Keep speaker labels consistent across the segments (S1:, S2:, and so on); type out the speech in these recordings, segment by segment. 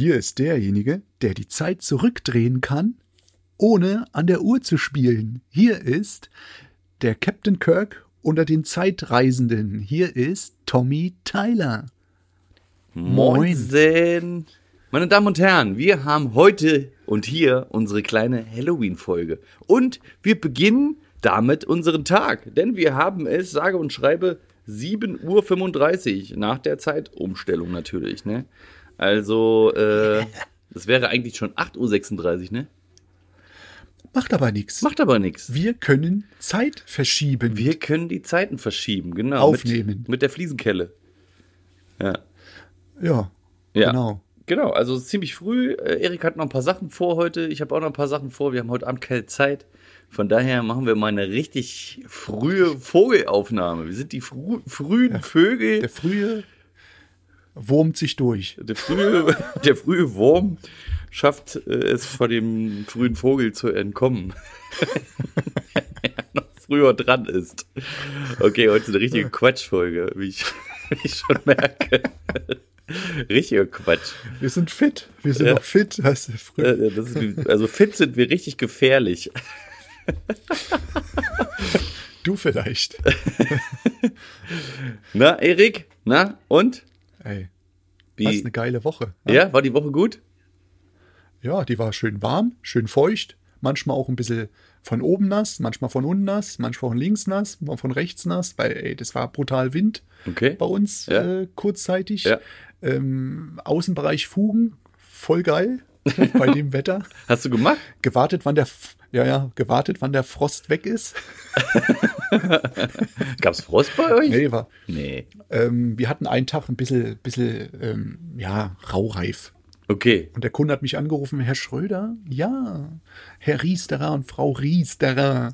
S1: hier ist
S2: derjenige, der die Zeit zurückdrehen kann, ohne an der Uhr zu spielen. Hier ist der Captain Kirk unter den Zeitreisenden. Hier ist Tommy Tyler.
S3: Moin. Meine Damen und Herren, wir haben heute und hier unsere kleine Halloween-Folge. Und wir beginnen damit unseren Tag. Denn wir haben es, sage und schreibe, 7.35 Uhr nach der Zeitumstellung natürlich. Ne? Also, äh, das wäre eigentlich schon 8.36 Uhr, ne?
S2: Macht aber nichts.
S3: Macht aber nichts.
S2: Wir können Zeit verschieben.
S3: Wir können die Zeiten verschieben, genau.
S2: Aufnehmen.
S3: Mit, mit der Fliesenkelle. Ja.
S2: ja,
S3: Ja.
S2: genau.
S3: Genau, also es ist ziemlich früh. Äh, Erik hat noch ein paar Sachen vor heute. Ich habe auch noch ein paar Sachen vor. Wir haben heute Abend keine Zeit. Von daher machen wir mal eine richtig frühe Vogelaufnahme. Wir sind die frü frühen Vögel.
S2: Der frühe wurmt sich durch.
S3: Der frühe, der frühe Wurm schafft äh, es vor dem frühen Vogel zu entkommen. er noch früher dran ist. Okay, heute ist eine richtige Quatschfolge, wie ich, wie ich schon merke. Richtiger Quatsch.
S2: Wir sind fit. Wir sind
S3: Ja.
S2: noch fit. Hast du früh.
S3: Das ist, also fit sind wir richtig gefährlich.
S2: Du vielleicht.
S3: Na, Erik? Na, und?
S2: Ey, was
S3: Wie?
S2: eine geile Woche.
S3: Ja, war die Woche gut?
S2: Ja, die war schön warm, schön feucht, manchmal auch ein bisschen von oben nass, manchmal von unten nass, manchmal von links nass, mal von rechts nass, weil ey, das war brutal Wind
S3: Okay.
S2: bei uns
S3: Ja.
S2: äh, kurzzeitig.
S3: Ja.
S2: Ähm, Außenbereich Fugen, voll geil bei dem Wetter.
S3: Hast du gemacht?
S2: Gewartet, wann der ja, ja, gewartet, wann der Frost weg ist.
S3: Gab's Frost bei euch?
S2: Nee, war,
S3: Nee.
S2: ähm, wir hatten einen Tag ein bisschen, bisschen ähm, ja, raureif.
S3: Okay.
S2: Und der Kunde hat mich angerufen, Herr Schröder, ja, Herr Riesterer und Frau Riesterer,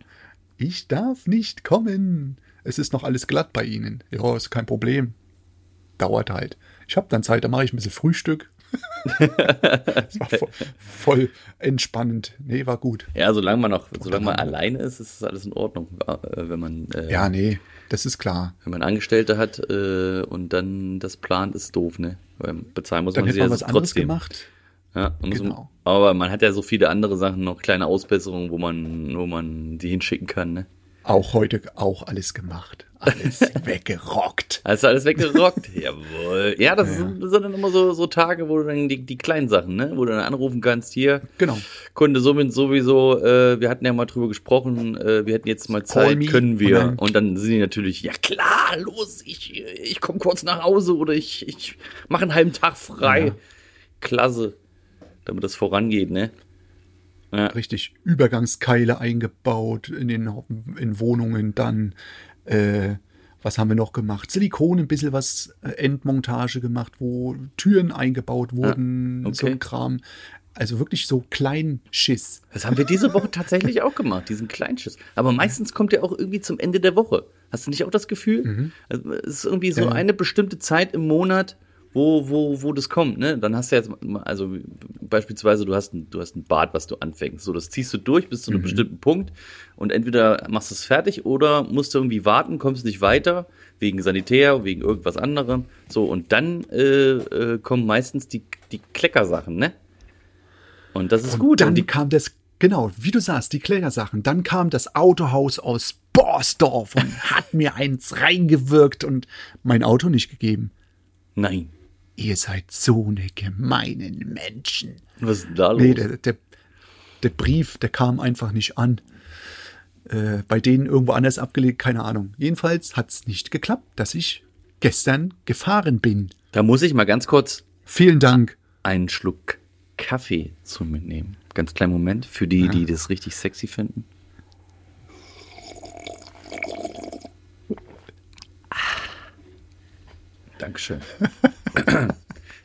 S2: ich darf nicht kommen. Es ist noch alles glatt bei Ihnen. Ja, ist kein Problem. Dauert halt. Ich habe dann Zeit, da mache ich ein bisschen Frühstück. Das war voll, voll entspannend. Nee, war gut.
S3: Ja, solange man noch, solange man alleine ist, ist das alles in Ordnung. Äh, wenn man, äh,
S2: Ja, nee, das ist klar.
S3: wenn man Angestellte hat äh, und dann das plant, ist doof, ne? Weil bezahlen muss
S2: Dann
S3: man
S2: man
S3: ja
S2: was
S3: trotzdem.
S2: gemacht.
S3: Ja,
S2: Genau.
S3: aber man hat ja so viele andere Sachen, noch kleine Ausbesserungen, wo man, wo man die hinschicken kann, ne?
S2: Auch heute auch alles gemacht. Alles weggerockt.
S3: Hast du alles weggerockt? Jawohl. Ja, das, Sind, das sind dann immer so, so Tage, wo du dann die, die kleinen Sachen, ne? Wo du dann anrufen kannst, hier.
S2: Genau.
S3: Kunde somit sowieso, äh, wir hatten ja mal drüber gesprochen, äh, wir hätten jetzt mal Zeit, können wir.
S2: Und dann-
S3: Und dann sind die natürlich, ja klar, los, ich, ich komme kurz nach Hause oder ich, ich mache einen halben Tag frei.
S2: Ja.
S3: Klasse. Damit das vorangeht, ne? Ja.
S2: richtig Übergangskeile eingebaut in den in Wohnungen. Dann, äh, was haben wir noch gemacht? Silikon, ein bisschen was äh, Endmontage gemacht, wo Türen eingebaut wurden,
S3: okay.
S2: so ein Kram. Also wirklich so klein Schiss.
S3: Das haben wir diese Woche tatsächlich auch gemacht, diesen Kleinschiss. Aber meistens kommt der auch irgendwie zum Ende der Woche. Hast du nicht auch das Gefühl? Also, es ist irgendwie so
S2: Ja.
S3: eine bestimmte Zeit im Monat, wo, wo, wo das kommt, ne? Dann hast du jetzt, also beispielsweise, du hast ein, du hast ein Bad, was du anfängst. So, das ziehst du durch bis zu einem bestimmten Punkt und entweder machst du es fertig oder musst du irgendwie warten, kommst nicht weiter, wegen Sanitär, wegen irgendwas anderem. So, und dann äh, äh, kommen meistens die, die Kleckersachen, ne? Und das ist gut.
S2: Dann
S3: und die
S2: kam das, genau, wie du sagst, die Klägersachen. Dann kam das Autohaus aus Borsdorf und hat mir eins reingewirkt und mein Auto nicht gegeben.
S3: Nein.
S2: Ihr seid so eine gemeinen Menschen.
S3: Was ist denn da los?
S2: Nee, der, der, der Brief, der kam einfach nicht an. Äh, bei denen irgendwo anders abgelegt, keine Ahnung. Jedenfalls hat es nicht geklappt, dass ich gestern gefahren bin.
S3: da muss ich mal ganz kurz
S2: Vielen Dank.
S3: einen Schluck Kaffee zu mir nehmen. Ganz kleinen Moment für die, die das richtig sexy finden. Ah. Dankeschön.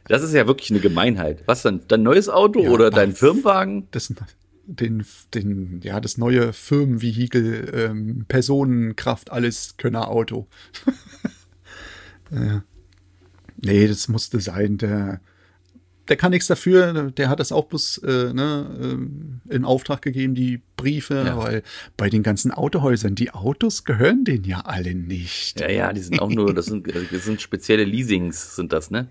S3: Das ist ja wirklich eine Gemeinheit. Was dann? Dein neues Auto
S2: Ja,
S3: oder dein Firmenwagen?
S2: Das, den, den, ja, das neue Firmenvehikel, ähm, Personenkraft, alles Könner Auto. ja. Nee, das musste sein. Der, der kann nichts dafür. Der hat das auch bloß äh, ne, ähm, in Auftrag gegeben, die Briefe,
S3: Ja.
S2: weil bei den ganzen Autohäusern, die Autos gehören denen ja alle nicht.
S3: Ja, ja, die sind auch nur, das sind, das sind spezielle Leasings, sind das, ne?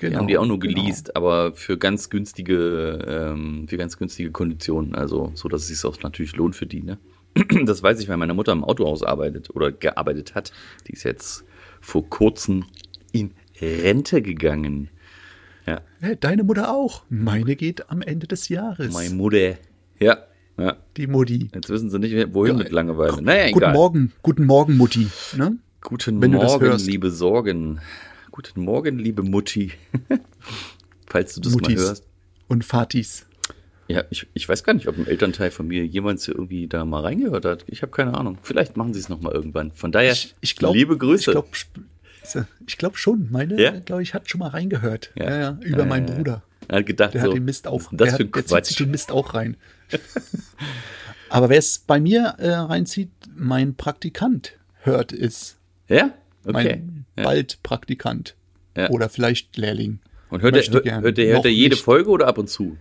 S3: Die
S2: Genau,
S3: haben die auch nur
S2: genau.
S3: geleast, aber für ganz günstige, ähm, für ganz günstige Konditionen. Also so, dass es sich auch natürlich lohnt für die, ne? Das weiß ich, weil meine Mutter im Autohaus arbeitet oder gearbeitet hat. Die ist jetzt vor kurzem in Rente gegangen. Ja,
S2: Hey, deine Mutter auch. Meine geht am Ende des Jahres.
S3: meine Mutter. Ja, ja.
S2: die Mutti.
S3: Jetzt wissen sie nicht, wohin
S2: Ja,
S3: mit Langeweile. Naja,
S2: Guten
S3: egal.
S2: Morgen, guten Morgen, Mutti. Ne?
S3: Guten
S2: wenn
S3: Morgen, liebe Sorgen. Guten Morgen, liebe Mutti. Falls du das
S2: Muttis
S3: mal hörst.
S2: und Fatis.
S3: Ja, ich, ich weiß gar nicht, ob ein Elternteil von mir jemals irgendwie da mal reingehört hat. Ich habe keine Ahnung. Vielleicht machen sie es noch mal irgendwann. Von daher,
S2: Ich, ich glaube,
S3: liebe Grüße.
S2: Ich glaube ich glaub schon. Meine,
S3: Ja?
S2: glaube ich, hat schon mal reingehört.
S3: Ja.
S2: Ja, ja, über
S3: Ja,
S2: meinen
S3: ja, ja.
S2: Bruder.
S3: er hat gedacht,
S2: Der
S3: so,
S2: hat den Mist auch.
S3: das
S2: der,
S3: für
S2: hat, der zieht
S3: Quatsch?
S2: sich den Mist auch rein. Aber wer es bei mir äh, reinzieht, mein Praktikant hört es.
S3: Ja? Okay.
S2: Mein
S3: Ja.
S2: bald Praktikant.
S3: Ja.
S2: Oder vielleicht Lehrling.
S3: Und hört er, hört, hört, er, hört er jede
S2: nicht.
S3: Folge oder ab und zu?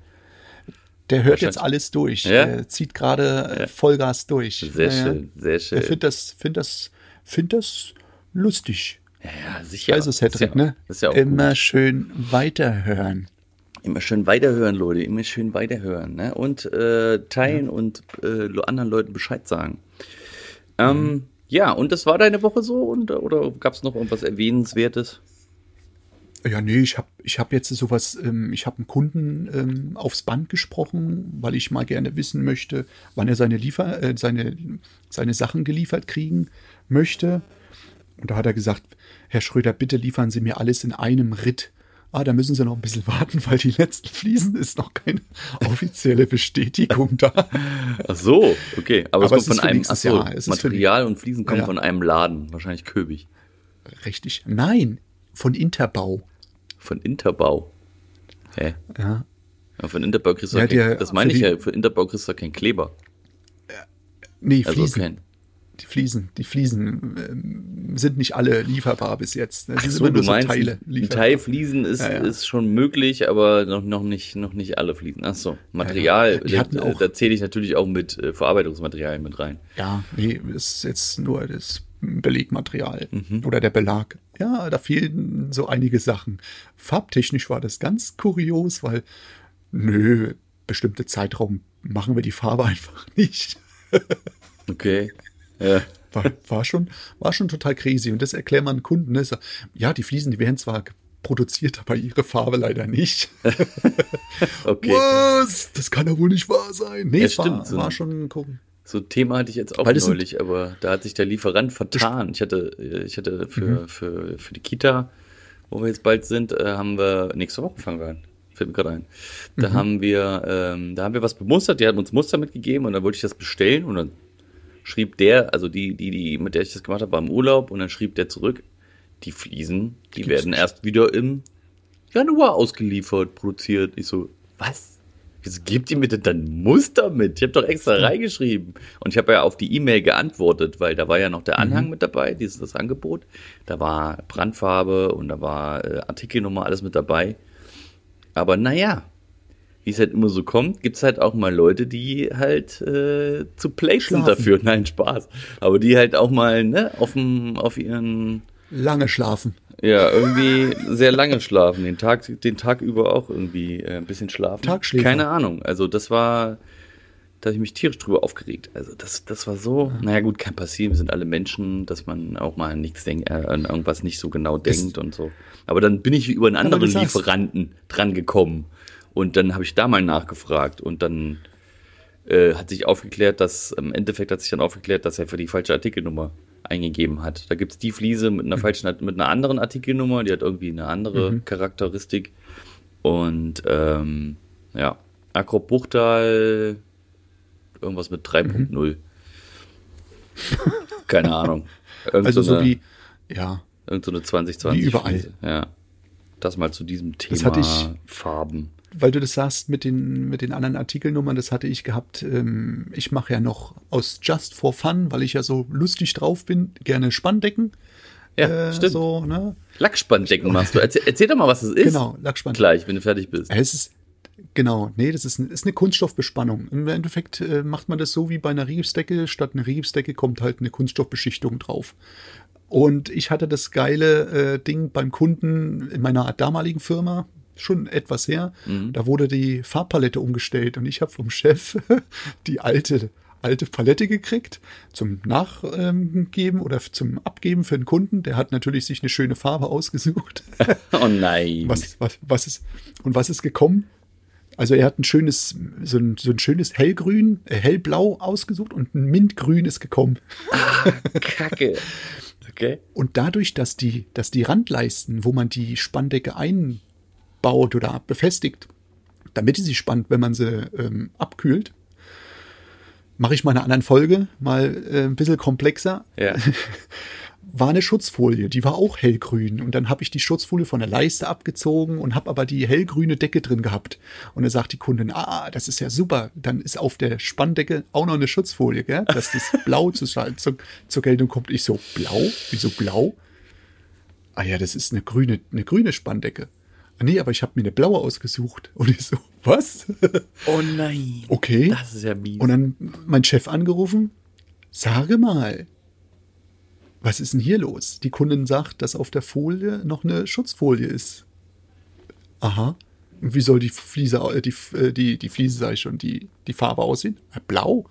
S2: Der hört jetzt alles durch.
S3: Ja?
S2: Der zieht gerade äh, Vollgas durch.
S3: Sehr
S2: Ja, ja.
S3: schön, sehr schön.
S2: Er findet das, find das, find das lustig.
S3: Ja, sicher.
S2: Also Cedric,
S3: ist ja,
S2: ne?
S3: Ja auch
S2: Immer
S3: gut.
S2: schön weiterhören.
S3: Immer schön weiterhören, Leute. Immer schön weiterhören. Ne? Und äh, teilen und äh, anderen Leuten Bescheid sagen. Ähm, Ja, und das war deine Woche so? Und, oder gab es noch irgendwas Erwähnenswertes?
S2: Ja, nee, ich habe ich hab jetzt sowas, ähm, ich habe einen Kunden ähm, aufs Band gesprochen, weil ich mal gerne wissen möchte, wann er seine, Liefer äh, seine, seine Sachen geliefert kriegen möchte. Und da hat er gesagt, Herr Schröder, bitte liefern Sie mir alles in einem Ritt. Ah, da müssen Sie noch ein bisschen warten, weil die letzten Fliesen ist noch keine offizielle Bestätigung da.
S3: Ach so, okay. Aber,
S2: Aber
S3: es kommt von einem, ach so,
S2: Jahr.
S3: Material und Fliesen kommen
S2: Ja.
S3: von einem Laden. Wahrscheinlich Köbig.
S2: Richtig. Nein, von Interbau.
S3: Von Interbau. Hä?
S2: Ja.
S3: Ja, von Interbau kriegst du
S2: Ja,
S3: kein,
S2: der-
S3: das meine ich
S2: die-
S3: ja, für Interbau kriegst du keinen Kleber.
S2: Nee,
S3: Also
S2: Fliesen.
S3: kein.
S2: Die Fliesen, die Fliesen ähm, sind nicht alle lieferbar bis jetzt.
S3: Ach
S2: sind
S3: so, du
S2: nur so Teile
S3: ein. Teil Fliesen ist,
S2: Ja, ja.
S3: ist schon möglich, aber noch, noch, nicht, noch nicht alle Fliesen. Ach so, Material,
S2: Die hatten
S3: da,
S2: auch-
S3: da zähle ich natürlich auch mit äh, Verarbeitungsmaterialien mit rein.
S2: Ja, nee, das ist jetzt nur das Belegmaterial
S3: Mhm.
S2: oder der Belag. Ja, da fehlen so einige Sachen. Farbtechnisch war das ganz kurios, weil, nö, bestimmte Zeitraum machen wir die Farbe einfach nicht.
S3: Okay. Ja.
S2: War, war, schon, war schon total crazy. Und das erklärt man Kunden. Ne? Ja, die Fliesen, die werden zwar produziert, aber ihre Farbe leider nicht.
S3: Okay.
S2: Was? Das kann doch wohl nicht wahr sein. Nee,
S3: Ja,
S2: es war,
S3: stimmt, so-
S2: war schon cool.
S3: So ein Thema hatte ich jetzt auch
S2: sind-
S3: neulich, aber da hat sich der Lieferant vertan. Ich hatte, äh, ich hatte
S2: Mhm.
S3: für, für, für die Kita, wo wir jetzt bald sind, äh, haben wir, nächste Woche fangen wir an. Fällt mir gerade ein. Da
S2: Mhm.
S3: haben wir, ähm, da haben wir was bemustert, die haben uns Muster mitgegeben und dann wollte ich das bestellen und dann schrieb der, also die, die, die, mit der ich das gemacht habe, war im Urlaub und dann schrieb der zurück, die Fliesen, die werden erst wieder im Januar ausgeliefert, produziert. Ich so, was? Wieso gibt ihr mir denn dann Muster mit? Ich habe doch extra reingeschrieben. Und ich habe ja auf die E-Mail geantwortet, weil da war ja noch der Anhang mit dabei, dieses das Angebot. Da war Brandfarbe und da war äh, Artikelnummer, alles mit dabei. Aber naja, wie es halt immer so kommt, gibt's halt auch mal Leute, die halt äh, zu plate sind dafür. Nein, Spaß. Aber die halt auch mal ne, auf, dem, auf ihren
S2: Lange schlafen.
S3: ja, irgendwie sehr lange schlafen, den Tag, den Tag über auch irgendwie äh, ein bisschen schlafen.
S2: Tagschläfer.
S3: Keine Ahnung. Also das war, da habe ich mich tierisch drüber aufgeregt. Also das, das war so, naja gut, kann passieren, wir sind alle Menschen, dass man auch mal an nichts denkt, äh, an irgendwas nicht so genau denkt und so. Aber dann bin ich über einen anderen Lieferanten dran gekommen und dann habe ich da mal nachgefragt und dann äh, hat sich aufgeklärt, dass im Endeffekt hat sich dann aufgeklärt, dass er für die falsche Artikelnummer eingegeben hat. Da gibt's die Fliese mit einer falschen, mit einer anderen Artikelnummer, die hat irgendwie eine andere Charakteristik. Und ähm, ja, Akrop Buchtal, irgendwas mit 3.0. Keine Ahnung. Irgend
S2: Also so
S3: eine-
S2: wie, ja,
S3: Irgend so eine 2020.
S2: Wie überall.
S3: Fliese. Ja. Das mal zu diesem Thema
S2: Das hatte ich-
S3: Farben.
S2: weil du das sagst mit den, mit den anderen Artikelnummern, das hatte ich gehabt. Ähm, ich mache ja noch aus Just for Fun, weil ich ja so lustig drauf bin, gerne Spanndecken.
S3: Ja,
S2: äh,
S3: stimmt.
S2: So, ne?
S3: Lackspandecken machst du. Erzähl, erzähl doch mal, was es ist.
S2: Genau, Lackspandecken.
S3: Gleich, wenn du fertig bist.
S2: Es ist, genau, nee, das ist, ist eine Kunststoffbespannung. Im Endeffekt äh, macht man das so wie bei einer Riebsdecke. Statt einer Riebsdecke kommt halt eine Kunststoffbeschichtung drauf. Und ich hatte das geile äh, Ding beim Kunden in meiner damaligen Firma, schon etwas her. Da wurde die Farbpalette umgestellt und ich habe vom Chef die alte alte Palette gekriegt zum Nachgeben oder zum Abgeben für den Kunden. Der hat natürlich sich eine schöne Farbe ausgesucht.
S3: Oh nein.
S2: Was, was, was ist, und was ist gekommen? Also er hat ein schönes, so ein, so ein schönes hellgrün, äh, hellblau ausgesucht und ein mintgrün ist gekommen.
S3: Kacke. Okay.
S2: Und dadurch, dass die, dass die Randleisten, wo man die Spanndecke einbaut oder befestigt, damit sie spannt, wenn man sie ähm, abkühlt, mache ich mal in einer anderen Folge mal äh, ein bisschen komplexer.
S3: Ja.
S2: war eine Schutzfolie, die war auch hellgrün. Und dann habe ich die Schutzfolie von der Leiste abgezogen und habe aber die hellgrüne Decke drin gehabt. Und dann sagt die Kundin, ah, das ist ja super. Dann ist auf der Spanndecke auch noch eine Schutzfolie, gell? dass das Blau zu, zu, zur Geltung kommt. Ich so, blau? Wieso blau? Ah ja, das ist eine grüne, eine grüne Spanndecke. Ah, nee, aber ich habe mir eine blaue ausgesucht. Und ich so, was?
S3: Oh nein.
S2: okay.
S3: Das ist ja mies.
S2: Und dann mein Chef angerufen, sage mal, was ist denn hier los? Die Kundin sagt, dass auf der Folie noch eine Schutzfolie ist. Aha. Und wie soll die Fliese, äh, die, äh, die, die Fliese, sag ich schon, die, die Farbe aussehen? Äh, Blau?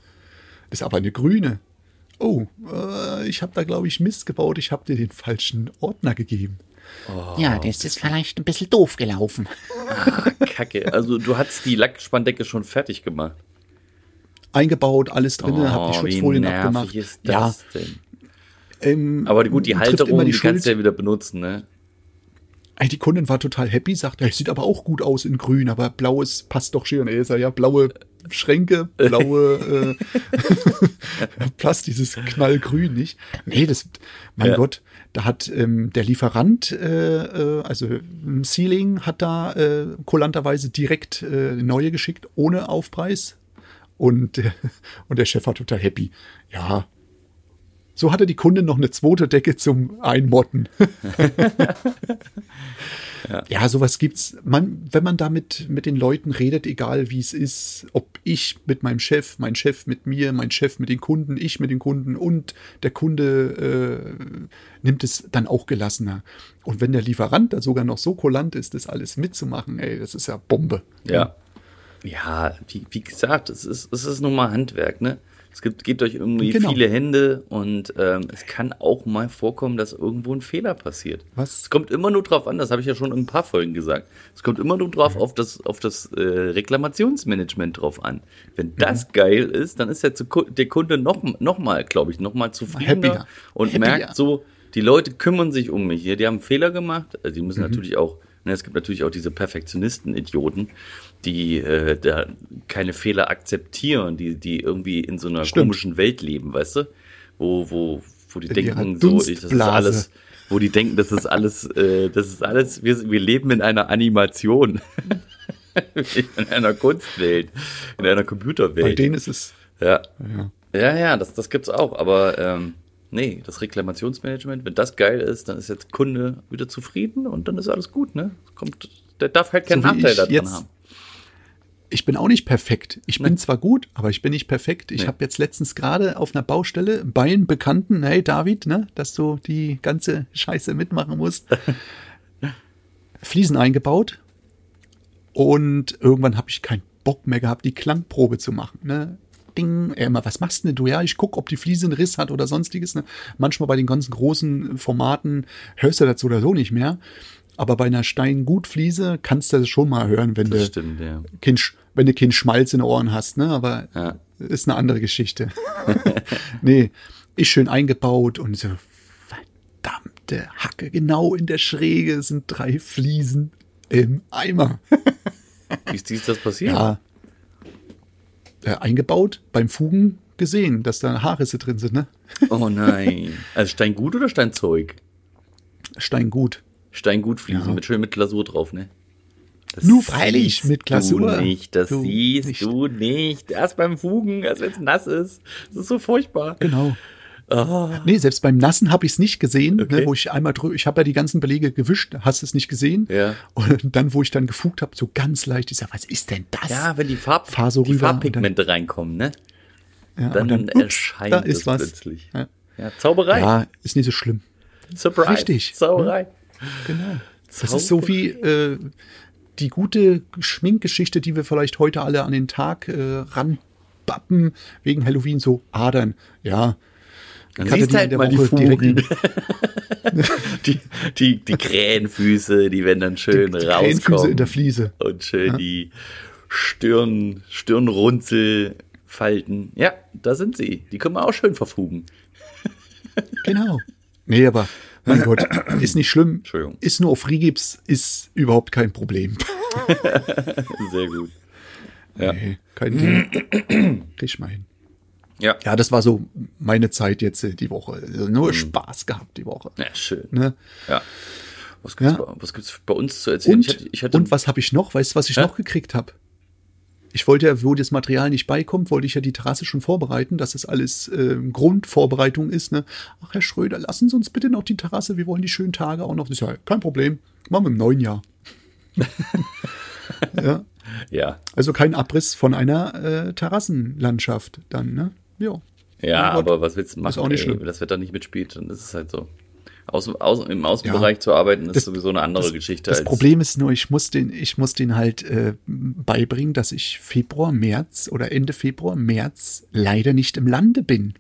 S2: Ist aber eine grüne. Oh, äh, ich habe da, glaube ich, Mist gebaut. Ich habe dir den falschen Ordner gegeben.
S4: Ja, das ist vielleicht ein bisschen doof gelaufen.
S3: Kacke. Also du hast die Lackspanndecke schon fertig gemacht.
S2: Eingebaut, alles drin,
S3: Oh,
S2: habe die
S3: wie
S2: Schutzfolien abgemacht.
S3: ist
S2: ja,
S3: das denn?
S2: Ähm,
S3: Aber gut, die Halterung, die,
S2: die
S3: kannst du ja wieder benutzen, ne?
S2: Ey, die Kundin war total happy, sagt, es sieht aber auch gut aus in grün, aber blaues passt doch schön. Ey, sag, ja, blaue Schränke, blaue äh, passt dieses Knallgrün nicht. Nee, das, mein
S3: Ja.
S2: Gott, da hat ähm, der Lieferant, äh, äh, also ähm, Sealing hat da äh, kulanterweise direkt äh, neue geschickt, ohne Aufpreis. Und, äh, und der Chef war total happy. Ja, so hatte die Kundin noch eine zweite Decke zum Einmotten. ja. sowas gibt's. Man, wenn man damit mit den Leuten redet, egal wie es ist, ob ich mit meinem Chef, mein Chef mit mir, mein Chef mit den Kunden, ich mit den Kunden und der Kunde äh, nimmt es dann auch gelassener. Und wenn der Lieferant da sogar noch so kulant ist, das alles mitzumachen, ey, das ist ja Bombe.
S3: Ja. Ja, wie, wie gesagt, es ist, es ist nun mal Handwerk, ne? Es gibt, geht durch irgendwie
S2: Genau.
S3: viele Hände und ähm, es kann auch mal vorkommen, dass irgendwo ein Fehler passiert.
S2: Was?
S3: Es kommt immer nur drauf an, das habe ich ja schon in ein paar Folgen gesagt. Es kommt immer nur drauf auf das, auf das äh, Reklamationsmanagement drauf an. Wenn das geil ist, dann ist der, der Kunde noch, noch mal, glaube ich, noch mal zufriedener
S2: Happier.
S3: und
S2: Happier.
S3: merkt so, die Leute kümmern sich um mich hier, die haben einen Fehler gemacht, also die
S2: Mhm.
S3: müssen natürlich auch, es gibt natürlich auch diese Perfektionisten-Idioten, die äh, da keine Fehler akzeptieren, die, die irgendwie in so einer
S2: Stimmt.
S3: komischen Welt leben, weißt du? Wo, wo, wo die
S2: In
S3: denken, so, ich, das ist alles, wo die denken, das ist alles, äh, das ist alles, wir, wir leben in einer Animation. in einer Kunstwelt, in einer
S2: Bei
S3: Computerwelt.
S2: denen ist es.
S3: Ja.
S2: Ja.
S3: Ja, ja, das, das gibt's auch, aber ähm, nee, das Reklamationsmanagement, wenn das geil ist, dann ist jetzt Kunde wieder zufrieden und dann ist alles gut, ne? Kommt, der darf halt keinen
S2: So
S3: Nachteil daran haben.
S2: Ich bin auch nicht perfekt. Ich bin
S3: Nee.
S2: zwar gut, aber ich bin nicht perfekt. Ich
S3: Nee.
S2: habe jetzt letztens gerade auf einer Baustelle bei einem Bekannten, hey David, ne, dass du die ganze Scheiße mitmachen musst, Fliesen eingebaut. Und irgendwann habe ich keinen Bock mehr gehabt, die Klangprobe zu machen. Ne? Ding, er immer, was machst denn du? Ja, ich guck, ob die Fliese einen Riss hat oder sonstiges. Ne? Manchmal bei den ganzen großen Formaten hörst du das so oder so nicht mehr. Aber bei einer Steingutfliese kannst du das schon mal hören, wenn
S3: Das
S2: du
S3: stimmt, ja.
S2: Sch- wenn du keinen Schmalz in den Ohren hast, ne? Aber
S3: Ja.
S2: ist eine andere Geschichte. nee, ist schön eingebaut und so, verdammte Hacke, genau in der Schräge sind drei Fliesen im Eimer.
S3: Wie ist dies das passiert?
S2: Ja. Äh, eingebaut, beim Fugen gesehen, dass da Haarrisse drin sind, ne?
S3: Oh nein. Also Steingut oder Steinzeug?
S2: Steingut.
S3: Steingutfliesen
S2: Ja.
S3: mit schön mit Glasur drauf, ne? Das
S2: Nur freilich mit Glasur.
S3: Du nicht, das
S2: Du
S3: siehst
S2: nicht.
S3: du nicht. Erst beim Fugen, erst wenn es nass ist. Das ist so furchtbar.
S2: Genau. Nee, selbst beim Nassen habe ich es nicht gesehen,
S3: Okay.
S2: ne, wo ich einmal drüber, ich habe ja die ganzen Belege gewischt, hast es nicht gesehen.
S3: Ja.
S2: Und dann, wo ich dann gefugt habe, so ganz leicht, ich sag, was ist denn das?
S3: Ja, wenn die, Farb,
S2: Fahr so
S3: die
S2: rüber
S3: Farbpigmente reinkommen, ne?
S2: Ja,
S3: Dann,
S2: und ups,
S3: erscheint
S2: da
S3: es
S2: ist was.
S3: plötzlich.
S2: Ja.
S3: Ja, Zauberei.
S2: Ja, ist nicht so schlimm.
S3: Surprise.
S2: richtig.
S3: Zauberei.
S2: Genau. Das ist so wie äh, die gute Schminkgeschichte, die wir vielleicht heute alle an den Tag äh, ranbappen, wegen Halloween, so Adern. Ja.
S3: Dann
S2: Ich hatte
S3: siehst
S2: die
S3: halt mal die Fugen. die, die, die Krähenfüße, die werden dann schön
S2: Die Krähenfüße
S3: rauskommen.
S2: in der Fliese.
S3: Und schön die Stirn, Stirnrunzelfalten. Ja, da sind sie. Die können wir auch schön verfugen.
S2: Genau. Nee, aber mein Gott, ist nicht schlimm.
S3: Entschuldigung.
S2: Ist nur auf Rigips, ist überhaupt kein Problem.
S3: Sehr gut. Ja.
S2: Nee, kein Ding. Krieg ich mal hin.
S3: Ja.
S2: Ja, das war so meine Zeit jetzt äh, die Woche. Also nur Spaß gehabt die Woche.
S3: Ja, schön.
S2: Ne?
S3: Ja. Was gibt's,
S2: Ja.
S3: bei, was gibt's bei uns zu erzählen?
S2: Und,
S3: ich hatte, ich hatte,
S2: und was habe ich noch? Weißt du, was ich
S3: Hä?
S2: noch gekriegt habe? Ich wollte ja, wo das Material nicht beikommt, wollte ich ja die Terrasse schon vorbereiten, dass das alles äh, Grundvorbereitung ist. Ne? Ach, Herr Schröder, lassen Sie uns bitte noch die Terrasse, wir wollen die schönen Tage auch noch. Das ist ja kein Problem, machen wir im neuen Jahr. ja,
S3: Ja.
S2: also kein Abriss von einer äh, Terrassenlandschaft dann, ne? Ja.
S3: Ja,
S2: Gott.
S3: aber was willst du machen?
S2: auch nicht
S3: ey,
S2: schlimm.
S3: Das Wetter nicht mitspielt, dann ist es halt so. Außen, außen, Im Außenbereich zu arbeiten, ist
S2: Das-
S3: sowieso eine andere Geschichte.
S2: Das Problem ist nur, ich muss den, ich muss den halt äh, beibringen, dass ich Februar, März oder Ende Februar, März leider nicht im Lande bin.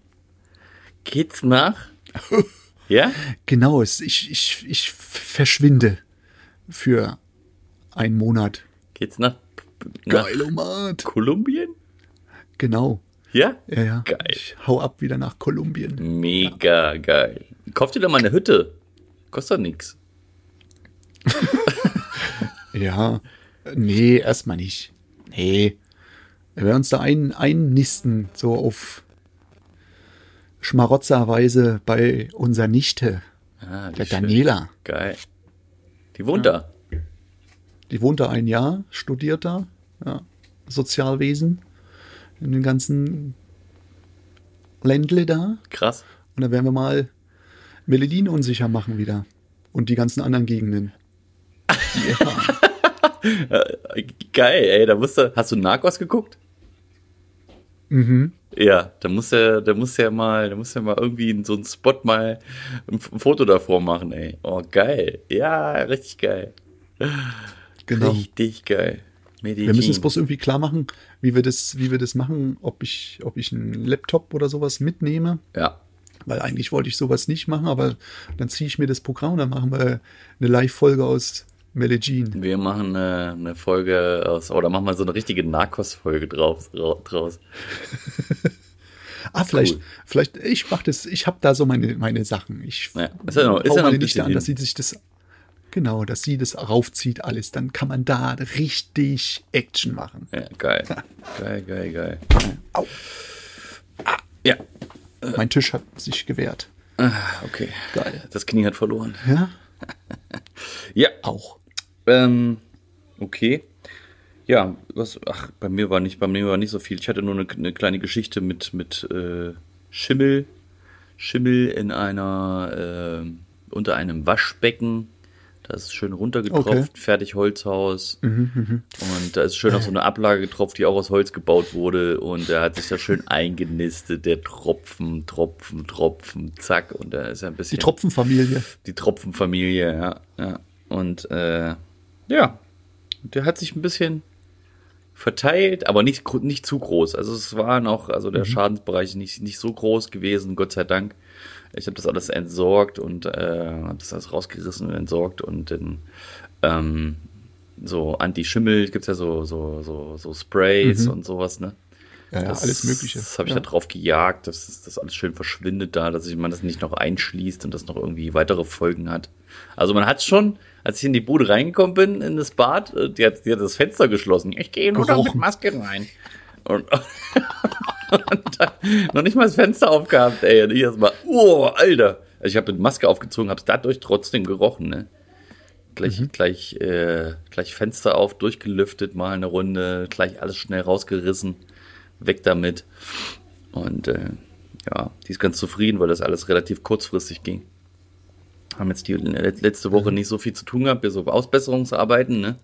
S3: Geht's nach? ja?
S2: Genau, ich, ich, ich verschwinde für einen Monat.
S3: Geht's nach, nach
S2: Geilomat.
S3: Kolumbien?
S2: Genau.
S3: Ja?
S2: Ja, ja.
S3: Geil.
S2: Ich hau ab wieder nach Kolumbien.
S3: Mega geil. Kauft ihr da mal eine Hütte? Kostet doch nix.
S2: Ja. Nee, erstmal nicht. Nee. Wir werden uns da ein, einnisten, so auf Schmarotzerweise bei unserer Nichte,
S3: Ah,
S2: der
S3: schön.
S2: Daniela.
S3: Geil. Die wohnt da.
S2: Die wohnt da ein Jahr, studiert da, ja, Sozialwesen in den ganzen Ländle da.
S3: Krass.
S2: Und da werden wir mal Melodien unsicher machen wieder. Und die ganzen anderen Gegenden.
S3: Geil, ey. Da musst du, hast du Narcos geguckt?
S2: Mhm.
S3: Ja, da muss er, da muss er mal, da muss er mal irgendwie in so einen Spot mal ein Foto davor machen, ey. Oh, geil. Ja, richtig geil.
S2: Genau.
S3: Richtig geil. Medellin.
S2: Wir müssen es bloß irgendwie klar machen, wie wir das, wie wir das machen, ob ich, ob ich einen Laptop oder sowas mitnehme.
S3: Ja.
S2: Weil eigentlich wollte ich sowas nicht machen, aber dann ziehe ich mir das Programm und dann machen wir eine Live-Folge aus Medellin.
S3: Wir machen eine, eine Folge aus, oder machen wir so eine richtige Narcos-Folge drauf, ra- draus.
S2: Ah, vielleicht,
S3: Cool.
S2: vielleicht, ich mach das, ich habe da so meine, meine Sachen. Ich
S3: Ja, ist ja noch- ist ja noch ein bisschen
S2: an, dass sie sich das, genau, dass sie das raufzieht alles. Dann kann man da richtig Action machen.
S3: Ja, geil. geil, geil, geil.
S2: Au.
S3: Ja.
S2: Mein Tisch hat sich gewehrt.
S3: Ah, okay.
S2: Geil.
S3: Das Knie hat verloren.
S2: Ja,
S3: Ja.
S2: auch.
S3: Ähm, okay. Ja, was, ach, bei mir war nicht, bei mir war nicht so viel. Ich hatte nur eine, eine kleine Geschichte mit, mit äh, Schimmel. Schimmel in einer, äh, unter einem Waschbecken. Da ist schön runtergetropft,
S2: Okay.
S3: fertig Holzhaus. Und da ist schön auf so eine Ablage getropft, die auch aus Holz gebaut wurde. Und da hat sich da schön eingenistet, der Tropfen, Tropfen, Tropfen, zack. Und da ist ja ein bisschen
S2: Die Tropfenfamilie.
S3: die Tropfenfamilie, ja. ja. Und äh, ja, der hat sich ein bisschen verteilt, aber nicht, nicht zu groß. Also es war noch, also der Schadensbereich nicht, nicht so groß gewesen, Gott sei Dank. Ich habe das alles entsorgt und äh, habe das alles rausgerissen und entsorgt und dann ähm, so Anti-Schimmel gibt's ja so, so, so, so Sprays und sowas, ne?
S2: Ja, ja,
S3: Das-
S2: alles Mögliche.
S3: Das habe ich
S2: ja.
S3: da drauf gejagt, dass das, alles schön verschwindet da, dass ich man das nicht noch einschließt und das noch irgendwie weitere Folgen hat. Also man hat schon, als ich in die Bude reingekommen bin, in das Bad, äh, die hat, die hat das Fenster geschlossen. Ich gehe nur noch mit. Maske rein. Und, noch nicht mal das Fenster aufgehabt, ey. Und ich erstmal, oh, Alter. Also ich habe mit Maske aufgezogen, habe es dadurch trotzdem gerochen, ne? Gleich, gleich, äh, gleich Fenster auf, durchgelüftet, mal eine Runde, gleich alles schnell rausgerissen, weg damit. Und äh, ja, die ist ganz zufrieden, weil das alles relativ kurzfristig ging. Haben jetzt die letzte Woche nicht so viel zu tun gehabt, wir so Ausbesserungsarbeiten, ne?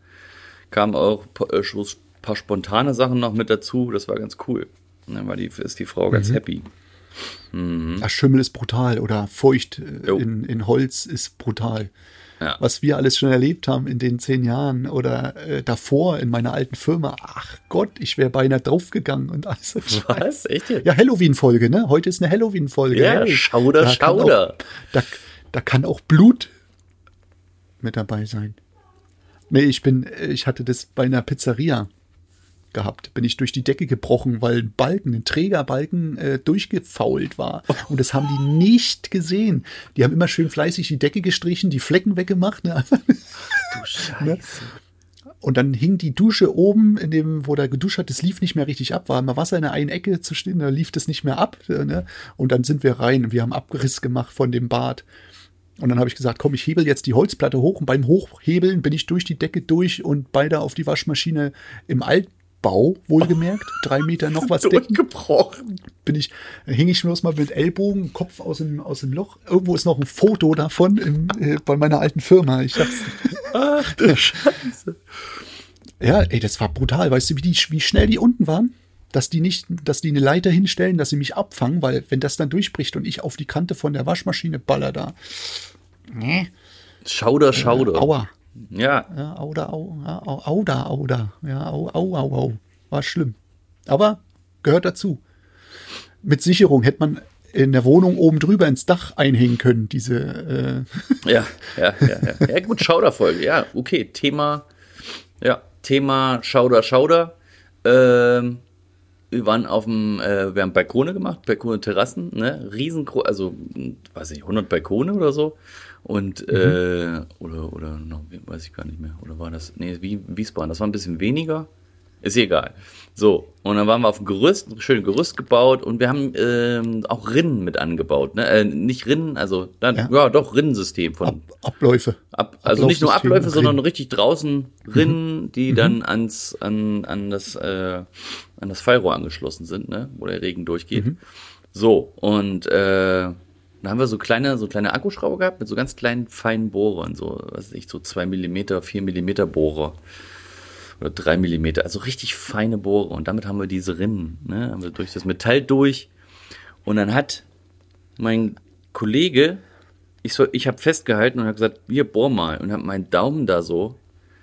S3: Kamen auch ein paar spontane Sachen noch mit dazu, das war ganz cool. Dann war die, ist die Frau ganz happy.
S2: Ach, Schimmel ist brutal oder feucht äh,
S3: Jo.
S2: in, in Holz ist brutal.
S3: Ja.
S2: Was wir alles schon erlebt haben in den zehn Jahren oder äh, davor in meiner alten Firma. Ach Gott, ich wäre beinahe draufgegangen und alles.
S3: Was? Echt?
S2: Ja, Halloween-Folge, ne? Heute ist eine Halloween-Folge.
S3: Ja, Schauder,
S2: da kann
S3: Schauder.
S2: Auch, da, da kann auch Blut mit dabei sein. Nee, ich bin, äh, ich hatte das bei einer Pizzeria gehabt. Bin ich durch die Decke gebrochen, weil ein Balken, ein Trägerbalken äh, durchgefault war. Und das haben die nicht gesehen. Die haben immer schön fleißig die Decke gestrichen, die Flecken weggemacht. Ne?
S3: Du Scheiße.
S2: Und dann hing die Dusche oben, in dem, wo der geduscht hat, das lief nicht mehr richtig ab, war immer Wasser in der einen Ecke zu stehen, da lief das nicht mehr ab. äh, Ne? Und dann sind wir rein und wir haben Abriss gemacht von dem Bad. Und dann habe ich gesagt, komm, ich hebel jetzt die Holzplatte hoch und beim Hochhebeln bin ich durch die Decke durch und beide auf die Waschmaschine im Altbau, wohlgemerkt, drei Meter noch was
S3: Durchgebrochen.
S2: bin ich, hing ich bloß mal mit Ellbogen, Kopf aus dem, aus dem Loch. Irgendwo ist noch ein Foto davon im, äh, bei meiner alten Firma. Ich hab's.
S3: Ach du Scheiße.
S2: Ja, ey, das war brutal. Weißt du, wie, die, wie schnell die unten waren? Dass die nicht, dass die eine Leiter hinstellen, dass sie mich abfangen, weil wenn das dann durchbricht und ich auf die Kante von der Waschmaschine baller da.
S4: Nee.
S3: Schauder, Schauder.
S2: Aua.
S3: Ja,
S2: Ja, au da, au, au, au da, au da. Ja, au, au, au, au. War schlimm. Aber gehört dazu. Mit Sicherung hätte man in der Wohnung oben drüber ins Dach einhängen können, diese, äh,
S3: ja, ja, ja, ja. Ja, gut, Schauderfolge. Ja, okay. Thema, ja, Thema Schauder, Schauder. Ähm, wir waren auf dem, äh, wir haben Balkone gemacht, Balkone, Terrassen, ne, riesengroß, also, weiß ich, 100 Balkone oder so. Und, äh, oder, oder, noch, weiß ich gar nicht mehr. Oder war das, nee, wie Wiesbaden, das war ein bisschen weniger. Ist egal. So, und dann waren wir auf dem Gerüst, ein schönes Gerüst gebaut und wir haben ähm, auch Rinnen mit angebaut. Ne? Äh, nicht Rinnen, also dann, ja.
S2: Ja.
S3: doch Rinnensystem von
S2: Ab, Abläufe.
S3: Ab, also nicht nur Abläufe, sondern richtig draußen Rinnen, die dann ans an an das äh, an das Fallrohr angeschlossen sind, ne, wo der Regen durchgeht. So und äh, dann haben wir so kleine so kleine Akkuschrauber gehabt mit so ganz kleinen feinen Bohrern, so was weiß ich so zwei Millimeter, vier Millimeter Bohrer oder drei Millimeter, also richtig feine Bohrer und damit haben wir diese Rinnen, ne, haben wir durch das Metall durch und dann hat mein Kollege, ich, soll, ich habe festgehalten und habe gesagt, hier, bohr mal. Und habe meinen Daumen da so,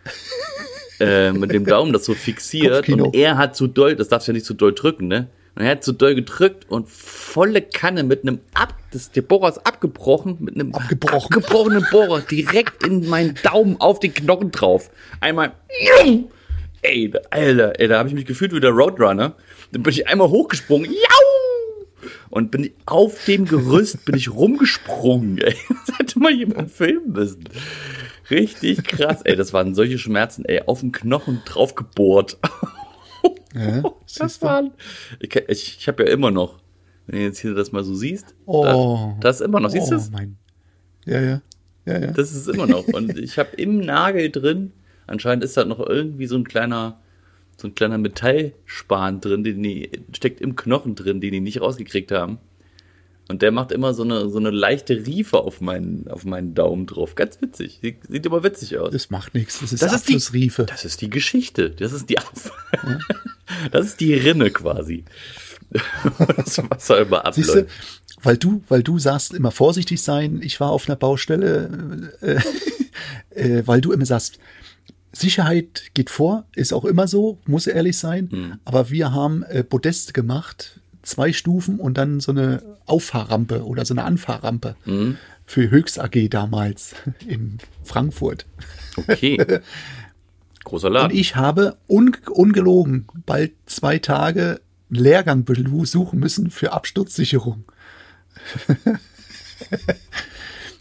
S3: äh, mit dem Daumen das so fixiert. Und er hat zu doll, das darfst du ja nicht zu doll drücken, ne? Und er hat zu doll gedrückt und volle Kanne mit einem ab, das, der Bohrer ist abgebrochen, mit einem
S2: Abgebrochen.
S3: abgebrochenen Bohrer direkt in meinen Daumen auf den Knochen drauf. Einmal, ey, da- Alter, ey, da habe ich mich gefühlt wie der Roadrunner. Dann bin ich einmal hochgesprungen, jau! Und bin auf dem Gerüst bin ich rumgesprungen, ey. Das hätte mal jemand filmen müssen. Richtig krass, ey. Das waren solche Schmerzen, ey. Auf den Knochen drauf gebohrt.
S2: Ja,
S3: Das waren. Ich, ich, ich habe ja immer noch, wenn du jetzt hier das mal so siehst,
S2: Oh.
S3: da, das ist immer noch, siehst du
S2: oh,
S3: es?
S2: mein. Ja, ja. Ja, ja.
S3: Das ist immer noch. Und ich habe im Nagel drin, anscheinend ist da noch irgendwie so ein kleiner, so ein kleiner Metallspan drin, den die, steckt im Knochen drin, den die nicht rausgekriegt haben. Und der macht immer so eine, so eine leichte Riefe auf meinen, auf meinen Daumen drauf. Ganz witzig. Sieht, sieht immer witzig aus.
S2: Das macht nichts. Das ist
S3: Das ist die-. Das ist die Geschichte. Das ist die Ab Das ist die Rinne quasi. Das Wasser immer abläuft.
S2: weil du, weil du sagst, immer vorsichtig sein. Ich war auf einer Baustelle, äh, äh, weil du immer sagst, Sicherheit geht vor, ist auch immer so, muss ehrlich sein.
S3: Hm.
S2: Aber wir haben äh, Podest gemacht, zwei Stufen und dann so eine Auffahrrampe oder so eine Anfahrrampe
S3: Hm.
S2: für Höchst AG damals in Frankfurt.
S3: Okay. Großer
S2: Und
S3: Laden.
S2: ich habe un ungelogen bald zwei Tage Lehrgang besuchen müssen für Absturzsicherung.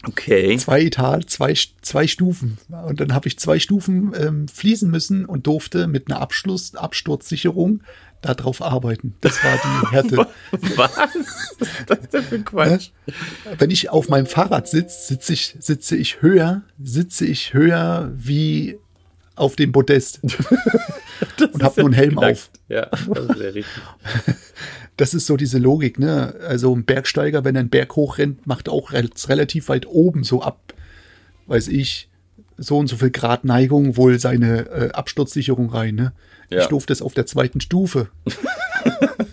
S3: Okay.
S2: zwei Etage, zwei, zwei Stufen. Und dann habe ich zwei Stufen ähm, fließen müssen und durfte mit einer Abschluss, Absturzsicherung darauf arbeiten. Das war die Härte.
S3: Was? Was ist das denn für Quatsch?
S2: Wenn ich auf meinem Fahrrad sitze, sitze ich, sitze ich höher, sitze ich höher wie auf dem Podest und habe nur einen Helm auf.
S3: Ja, das wäre richtig.
S2: Das ist so diese Logik, ne? Also ein Bergsteiger, wenn er einen Berg hochrennt, macht auch re- relativ weit oben so ab, weiß ich, so und so viel Grad Neigung wohl seine äh, Absturzsicherung rein, ne?
S3: Ja.
S2: Ich durfte das auf der zweiten Stufe.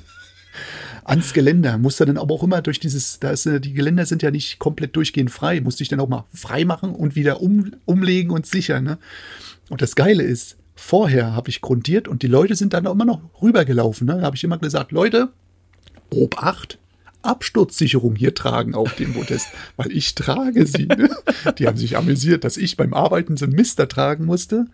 S2: Ans Geländer. Musste dann aber auch immer durch dieses, da ist, äh, die Geländer sind ja nicht komplett durchgehend frei, musste ich dann auch mal frei machen und wieder um, umlegen und sichern, ne? Und das Geile ist, vorher habe ich grundiert und die Leute sind dann auch immer noch rübergelaufen, ne? Da habe ich immer gesagt, Leute, Obacht, Absturzsicherung hier tragen auf dem Podest, weil ich trage sie. Ne? Die haben sich amüsiert, dass ich beim Arbeiten so einen Mister tragen musste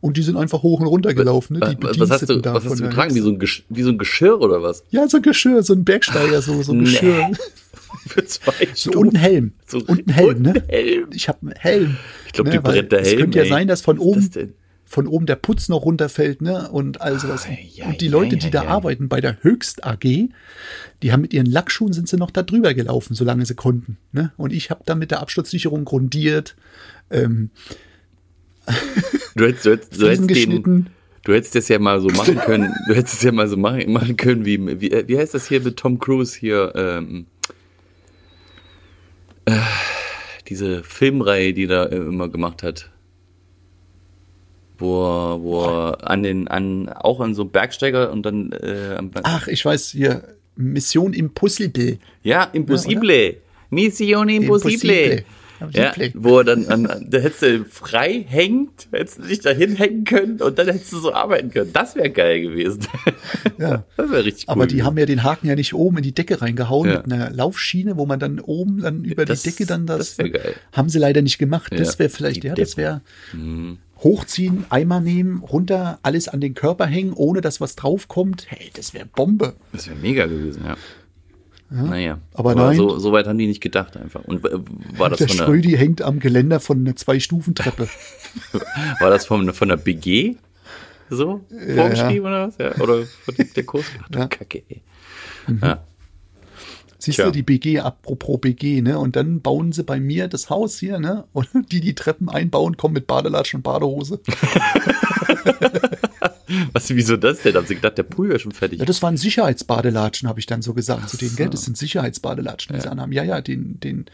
S2: und die sind einfach hoch und runter gelaufen. Ne? Die
S3: Was hast du, was hast du
S2: der
S3: getragen? Wie so, ein Gesch wie so ein Geschirr oder was?
S2: Ja, so ein Geschirr, so ein Bergsteiger, so, so ein
S3: Nee. Für zwei
S2: So, und ein Helm.
S3: So
S2: und ein Helm, ne?
S3: Helm.
S2: Ich habe einen Helm.
S3: Ich glaub,
S2: ne? weil
S3: brennt der
S2: Es
S3: Helm,
S2: könnte ja
S3: ey.
S2: sein, dass von
S3: das
S2: oben,
S3: denn?
S2: von oben der Putz noch runterfällt, ne? Und all sowas.
S3: Ei, ei,
S2: und die Leute, die
S3: ei,
S2: da
S3: ei.
S2: arbeiten bei der Höchst AG, die haben mit ihren Lackschuhen sind sie noch da drüber gelaufen, solange sie konnten. Ne? Und ich habe dann mit der Absturzsicherung grundiert, ähm,
S3: Du hättest, du hättest, du hättest den, du hättest das ja mal so machen können. Du hättest es ja mal so machen, machen können wie, wie, wie heißt das hier mit Tom Cruise hier, ähm, äh, diese Filmreihe, die er immer gemacht hat. Wo er, wo er an den, an, auch an so einem Bergsteiger und dann, äh,
S2: ach, ich weiß hier, Mission Impossible.
S3: ja, Impossible. Mission Impossible.
S2: Impossible.
S3: Ja, wo er dann, an, da hättest du frei hängt, hättest du dich da hinhängen können und dann hättest du so arbeiten können. Das wäre geil gewesen.
S2: Ja.
S3: Das wäre richtig cool.
S2: Aber die haben ja den Haken ja nicht oben in die Decke reingehauen
S3: Ja.
S2: mit einer Laufschiene, wo man dann oben dann über
S3: Das-
S2: die Decke dann das.
S3: das wär geil.
S2: Haben sie leider nicht gemacht. Das wäre vielleicht,
S3: die
S2: ja, das wäre
S3: Mhm.
S2: hochziehen, Eimer nehmen, runter, alles an den Körper hängen, ohne dass was draufkommt. Hey, das wäre Bombe.
S3: Das wäre mega gewesen, ja. Naja.
S2: Aber nein.
S3: So, so weit haben die nicht gedacht einfach. Und äh, war das
S2: der
S3: von der,
S2: Schrödi hängt am Geländer von einer Zwei-Stufen-Treppe.
S3: war das von, von der BG? So? Vorgeschrieben oder was? Ja. Oder von der- Kurs? Ach du
S2: Ja.
S3: Kacke, ey. Ja.
S2: Siehst
S3: Tja.
S2: du, die BG, apropos BG, ne? Und dann bauen sie bei mir das Haus hier, ne? Und die, die Treppen einbauen, kommen mit Badelatschen und Badehose.
S3: Was, wieso das denn? Haben sie gedacht, der Pool wäre schon fertig?
S2: Ja, das waren Sicherheitsbadelatschen, habe ich dann so gesagt zu denen,
S3: so.
S2: gell? Das sind Sicherheitsbadelatschen, die sie anhaben. Ja, ja, den, den,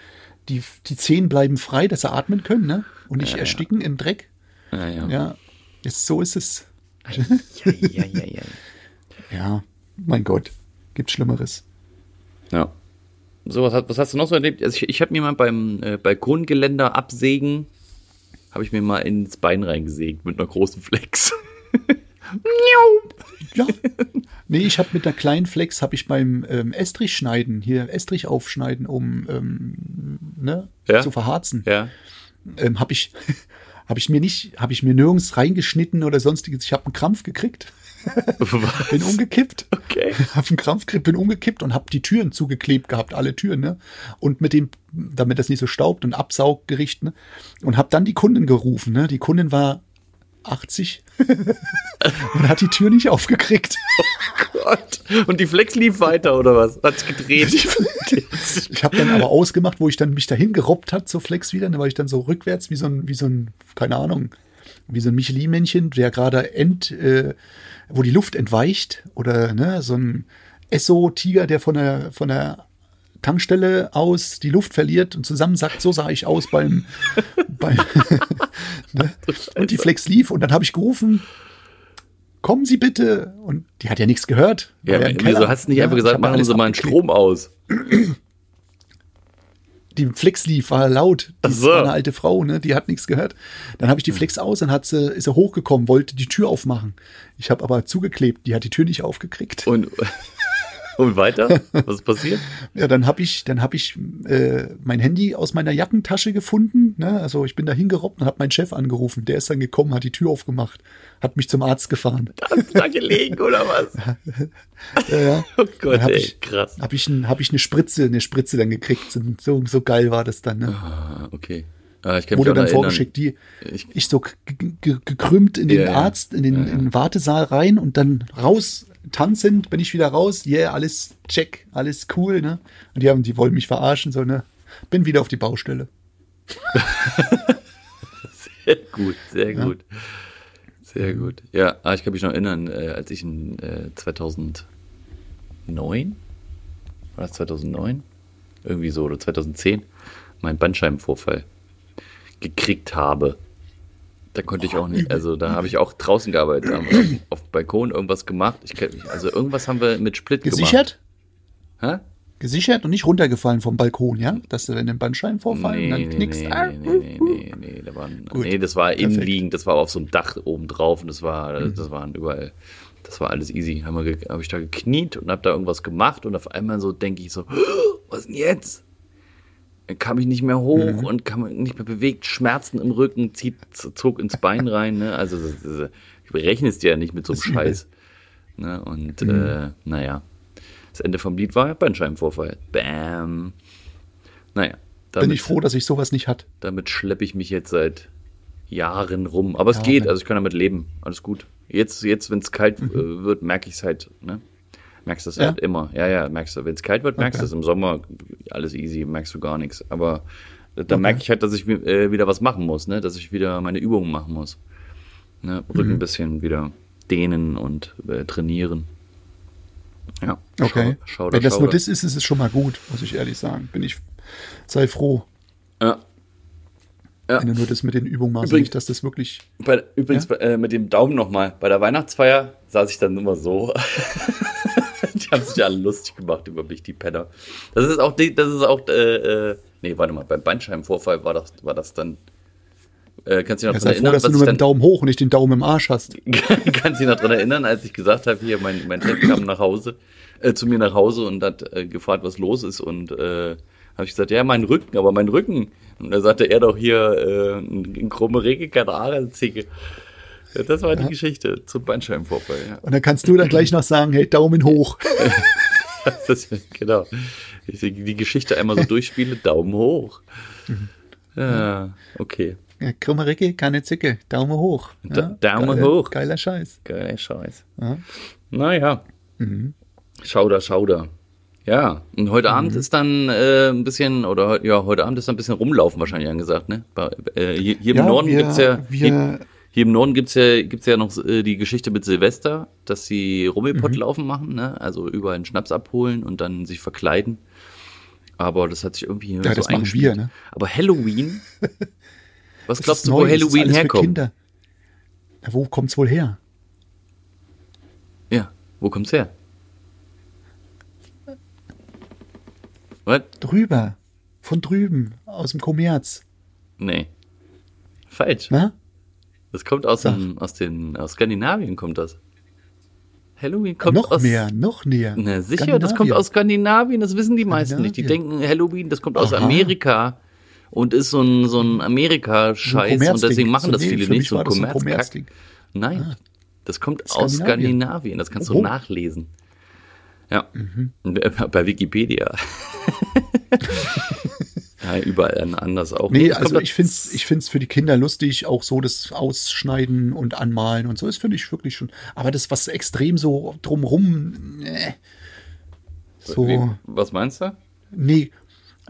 S2: die, die Zehen bleiben frei, dass sie atmen können, ne? Und nicht ersticken im Dreck.
S3: ja, ja.
S2: Ja, jetzt, so ist es.
S3: ja, ja, ja, ja.
S2: Ja, mein Gott, gibt Schlimmeres.
S3: Ja. So, was, was hast du noch so erlebt? Also ich, ich habe mir mal beim äh, Balkongeländer absägen, habe ich mir mal ins Bein reingesägt mit einer großen Flex.
S2: Ja. Nee, ich habe mit einer kleinen Flex, habe ich beim ähm, Estrich schneiden, hier Estrich aufschneiden, um ähm, ne,
S3: Ja.
S2: zu verharzen.
S3: ja.
S2: ähm, habe ich, habe ich mir nicht, habe ich mir nirgends reingeschnitten oder sonstiges. Ich habe einen Krampf gekriegt? Bin umgekippt,
S3: Okay.
S2: habe einen Krampf gekriegt, bin umgekippt und habe die Türen zugeklebt gehabt, alle Türen, ne? Und mit dem, damit das nicht so staubt und Absauggericht, ne? Und habe dann die Kundin gerufen, ne? Die Kundin war 80 und hat die Tür nicht aufgekriegt.
S3: Gott. Und die Flex lief weiter, oder was? Hat sich gedreht.
S2: Ich habe dann aber ausgemacht, wo ich dann mich dahin gerobbt hat zur Flex wieder, da war ich dann so rückwärts wie so ein, wie so ein, keine Ahnung, wie so ein Michelin-Männchen, der gerade ent, äh, wo die Luft entweicht oder ne, so ein Esso-Tiger, der von der von der Tankstelle aus die Luft verliert und zusammensackt. So sah ich aus beim, beim ne? und die Flex lief und dann habe ich gerufen. Kommen Sie bitte. Und die hat ja nichts gehört.
S3: Ja, wieso hast du nicht
S2: Ja,
S3: einfach gesagt, machen Sie mal einen. Strom aus?
S2: die Flex lief, war laut.
S3: Ach so.
S2: war eine alte Frau, ne? Die hat nichts gehört. Dann habe ich die Flex aus, dann hat sie, ist sie hochgekommen, wollte die Tür aufmachen. Ich habe aber zugeklebt, die hat die Tür nicht aufgekriegt.
S3: Und, und weiter? Was ist passiert?
S2: Ja, dann habe ich, dann habe ich äh, mein Handy aus meiner Jackentasche gefunden. Ne? Also ich bin da hingerobbt und habe meinen Chef angerufen. Der ist dann gekommen, hat die Tür aufgemacht, hat mich zum Arzt gefahren.
S3: Hast du da gelegen, oder was?
S2: Ja, ja.
S3: Oh Gott,
S2: Dann hab
S3: ey,
S2: ich,
S3: krass.
S2: Habe ich, ein, hab ich eine Spritze, eine Spritze dann gekriegt. So, so geil war das dann. Ne?
S3: Ah, okay. Ah, ich
S2: wurde dann
S3: erinnern.
S2: vorgeschickt, die
S3: Ich-
S2: ich, so gekrümmt in den
S3: Ja, ja.
S2: Arzt, in den, in den Wartesaal rein und dann raus, tanzend, bin ich wieder raus, yeah, alles check, alles cool, ne? Und die haben, die wollen mich verarschen, so, ne? Bin wieder auf die Baustelle.
S3: Sehr gut, sehr gut. Sehr gut. Ja, ah, ich kann mich noch erinnern, äh, als ich in äh, 2009, war das 2009? Irgendwie so, oder 2010, meinen Bandscheibenvorfall gekriegt habe. Da konnte ich auch nicht, also da habe ich auch draußen gearbeitet, haben wir auf dem Balkon irgendwas gemacht. Ich, kenn mich- also irgendwas haben wir mit Split
S2: Gesichert?
S3: gemacht. Hä?
S2: Gesichert und nicht runtergefallen vom Balkon, ja? Dass du dann den Bandschein vorfallen und dann knickst.
S3: Nee,
S2: Ah,
S3: nee, nee, nee, nee, da waren,
S2: Gut.
S3: nee, das war
S2: Perfekt.
S3: innenliegend, das war auf so einem Dach oben drauf und das war,
S2: Mhm.
S3: das waren überall, das war alles easy. Habe hab ich da gekniet und habe da irgendwas gemacht und auf einmal so denke ich so, was denn jetzt? Kam ich nicht mehr hoch
S2: Mhm.
S3: und kam nicht mehr bewegt, Schmerzen im Rücken, zieht, zog ins Bein rein, ne? Also das, das, ich berechne es dir ja nicht mit so einem. Scheiß. Ne? Und äh, naja, das Ende vom Lied war Bandscheibenvorfall. Bam. Naja.
S2: bin
S3: damit-
S2: ich froh, dass ich sowas nicht hatte.
S3: damit schleppe ich mich jetzt seit Jahren rum. Aber es
S2: Ja,
S3: geht,
S2: ne.
S3: also ich kann damit leben. Alles gut. Jetzt, jetzt wenn es kalt
S2: Mhm.
S3: äh, wird, merke ich es halt. Ne? Merkst du das
S2: Ja?
S3: halt immer. Ja, ja, merkst du. Wenn es kalt wird, merkst du
S2: Okay.
S3: es. Im Sommer alles easy, merkst du gar nichts. Aber da
S2: Okay.
S3: merke ich halt, dass ich äh, wieder was machen muss, ne? dass ich wieder meine Übungen machen muss. Ne? Rücken
S2: Mhm.
S3: ein bisschen wieder dehnen und äh, trainieren. Ja.
S2: Okay.
S3: Schau, schau,
S2: Wenn das
S3: schau,
S2: nur das ist, ist es schon mal gut, muss ich ehrlich sagen. Bin ich, sei froh,
S3: Ja. Ja.
S2: wenn du nur das mit den Übungen machst,
S3: Übrigens-
S2: nicht, dass das wirklich.
S3: Bei, übrigens bei- äh, mit dem Daumen nochmal. Bei der Weihnachtsfeier saß ich dann immer so. die haben sich ja alle lustig gemacht über mich, die Penner. Das ist auch, das ist auch, äh, äh, nee, warte mal, beim Bandscheibenvorfall war das, war das dann, äh, kannst du dich noch
S2: Ja,
S3: dran
S2: sei froh,
S3: erinnern,
S2: dass du nur mit dem Daumen hoch und nicht den Daumen im Arsch hast.
S3: kannst du dich noch dran erinnern, als ich gesagt habe, hier, mein, mein Chef kam nach Hause, äh, zu mir nach Hause und hat äh, gefragt, was los ist und, äh, habe ich gesagt, ja, mein Rücken, aber mein Rücken. Und da sagte er doch hier, äh, ein, ein krumme Rege, keine Ahrenzicke. Ja, das war die Geschichte zum Bandscheibenvorfall, ja.
S2: Und dann kannst du dann gleich noch sagen, hey, Daumen hoch.
S3: Das, genau. Ich die Geschichte einmal so durchspiele, Daumen hoch. Ja, okay.
S2: Ja, krumme Ricke, keine Zicke, Daumen hoch.
S3: Da- Daumen
S2: geiler,
S3: hoch.
S2: Geiler Scheiß.
S3: Geiler Scheiß.
S2: Ja.
S3: Naja. Schauder, Schauder. Ja, und heute Abend ist dann äh, ein bisschen, oder ja, heute Abend ist dann ein bisschen rumlaufen wahrscheinlich angesagt, ne? Bei, äh, hier, hier im
S2: Ja,
S3: Norden
S2: wir-
S3: gibt's ja,
S2: wir-
S3: hier, im Norden gibt's ja, gibt's ja noch äh, die Geschichte mit Silvester, dass sie Rummelpott
S2: Mhm.
S3: laufen machen, ne? Also überall einen Schnaps abholen und dann sich verkleiden. Aber das hat sich irgendwie
S2: Ja,
S3: so
S2: das machen wir, ne?
S3: Aber Halloween? Was
S2: Das
S3: glaubst du,
S2: neu,
S3: wo Halloween herkommt?
S2: Kinder. Ja, wo kommt's wohl her?
S3: Ja, wo kommt's her? Was?
S2: Drüber. Von drüben. Aus dem Kommerz.
S3: Nee. Falsch.
S2: Na?
S3: Das kommt aus, dem, aus den aus Skandinavien kommt das. Halloween kommt
S2: noch
S3: aus
S2: mehr, noch näher.
S3: Na, sicher, das kommt
S2: Skandinavien.
S3: aus Skandinavien, das wissen die meisten nicht. Die
S2: Skandinavien.
S3: denken Halloween, das kommt aus
S2: Aha.
S3: Amerika und ist so ein so ein Amerika-Scheiß und
S2: Kommerzding.
S3: deswegen machen
S2: So,
S3: das
S2: nee,
S3: viele nicht so ein
S2: so
S3: Kommerzkack. Nein, das kommt aus
S2: Skandinavien.
S3: Skandinavien, das kannst du
S2: Oh.
S3: nachlesen. Ja,
S2: Mhm.
S3: Und, äh, bei Wikipedia. ja, überall an- anders auch.
S2: Nee,
S3: Das
S2: also ich find's, ich find's für die Kinder lustig, auch so das Ausschneiden und Anmalen und so, das finde ich wirklich schon. Aber das, was extrem so drumrum, nee. So,
S3: Wie, was meinst du?
S2: nee,